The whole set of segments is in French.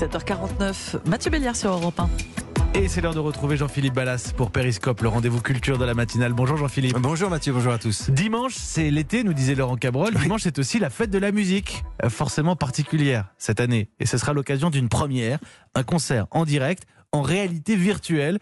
7h49, Mathieu Béliard sur Europe 1. Et c'est l'heure de retrouver Jean-Philippe Ballas pour Périscope, le rendez-vous culture de la matinale. Bonjour Jean-Philippe. Bonjour Mathieu, bonjour à tous. Dimanche, c'est l'été, nous disait Laurent Cabrol. Dimanche, c'est aussi la fête de la musique, euh, forcément particulière cette année. Et ce sera l'occasion d'une première, un concert en direct, en réalité virtuelle.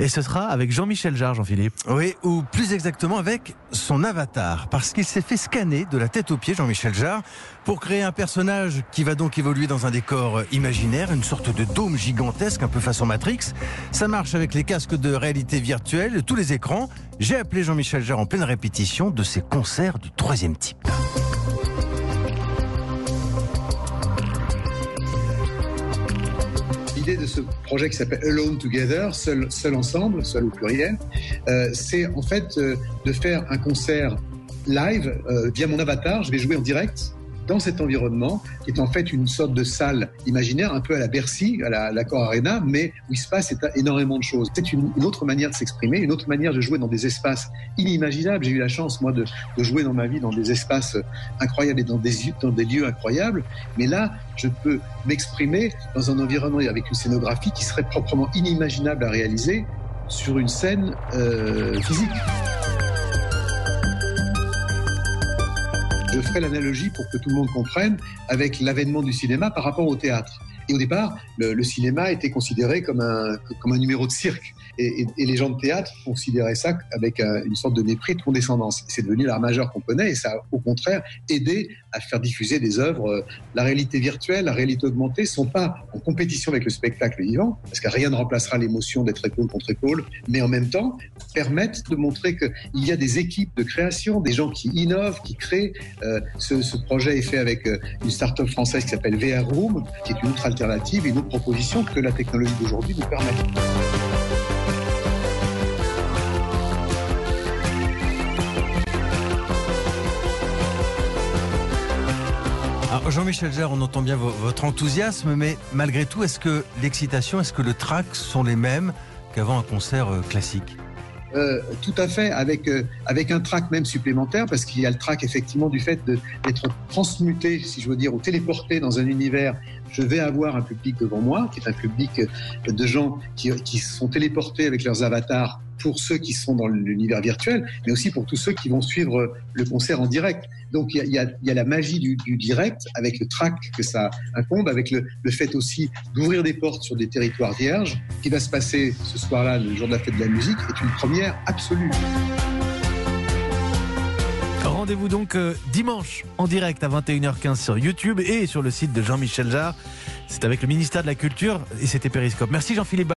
Et ce sera avec Jean-Michel Jarre, Jean-Philippe. Oui, ou plus exactement avec son avatar, parce qu'il s'est fait scanner de la tête aux pieds, Jean-Michel Jarre, pour créer un personnage qui va donc évoluer dans un décor imaginaire, une sorte de dôme gigantesque, un peu façon Matrix. Ça marche avec les casques de réalité virtuelle, tous les écrans. J'ai appelé Jean-Michel Jarre en pleine répétition de ses concerts du troisième type. De ce projet qui s'appelle Alone Together, seul, seul ensemble, seul au pluriel, euh, c'est en fait euh, de faire un concert live euh, via mon avatar. Je vais jouer en direct dans cet environnement, qui est en fait une sorte de salle imaginaire, un peu à la Bercy, à l'Accor Arena, mais où il se passe énormément de choses. C'est une, autre manière de s'exprimer, une autre manière de jouer dans des espaces inimaginables. J'ai eu la chance, moi, de, jouer dans ma vie dans des espaces incroyables et dans des, dans des lieux incroyables, mais là, je peux m'exprimer dans un environnement avec une scénographie qui serait proprement inimaginable à réaliser sur une scène euh, physique. Je ferai l'analogie pour que tout le monde comprenne avec l'avènement du cinéma par rapport au théâtre. Et au départ, le, cinéma était considéré comme un, comme un numéro de cirque. Et, les gens de théâtre considéraient ça avec euh, une sorte de mépris, de condescendance. C'est devenu l'art majeur qu'on connaît et ça contraire aidé à faire diffuser des œuvres. La réalité virtuelle, la réalité augmentée sont pas en compétition avec le spectacle vivant, parce que rien ne remplacera l'émotion d'être épaule contre épaule, mais en même temps permettent de montrer qu'il y a des équipes de création, des gens qui innovent, qui créent. Euh, ce, ce, projet est fait avec euh, une start-up française qui s'appelle VR Room, qui est une autre alternative une autre proposition que la technologie d'aujourd'hui nous permet. Jean-Michel Jarre, on entend bien votre enthousiasme, mais malgré tout, est-ce que l'excitation, est-ce que le trac sont les mêmes qu'avant un concert classique? Euh, tout à fait, avec, euh, avec un track même supplémentaire, parce qu'il y a le track effectivement du fait d'être transmuté, si je veux dire, ou téléporté dans un univers. Je vais avoir un public devant moi, qui est un public de gens qui, qui sont téléportés avec leurs avatars pour ceux qui sont dans l'univers virtuel, mais aussi pour tous ceux qui vont suivre le concert en direct. Donc il y a, y a, la magie du, direct avec le track que ça incombe, avec le, fait aussi d'ouvrir des portes sur des territoires vierges. Qui va se passer ce soir-là, le jour de la fête de la musique, est une première absolue. Rendez-vous donc euh, dimanche en direct à 21h15 sur YouTube et sur le site de Jean-Michel Jarre. C'est avec le ministère de la Culture et c'était Périscope. Merci Jean-Philippe.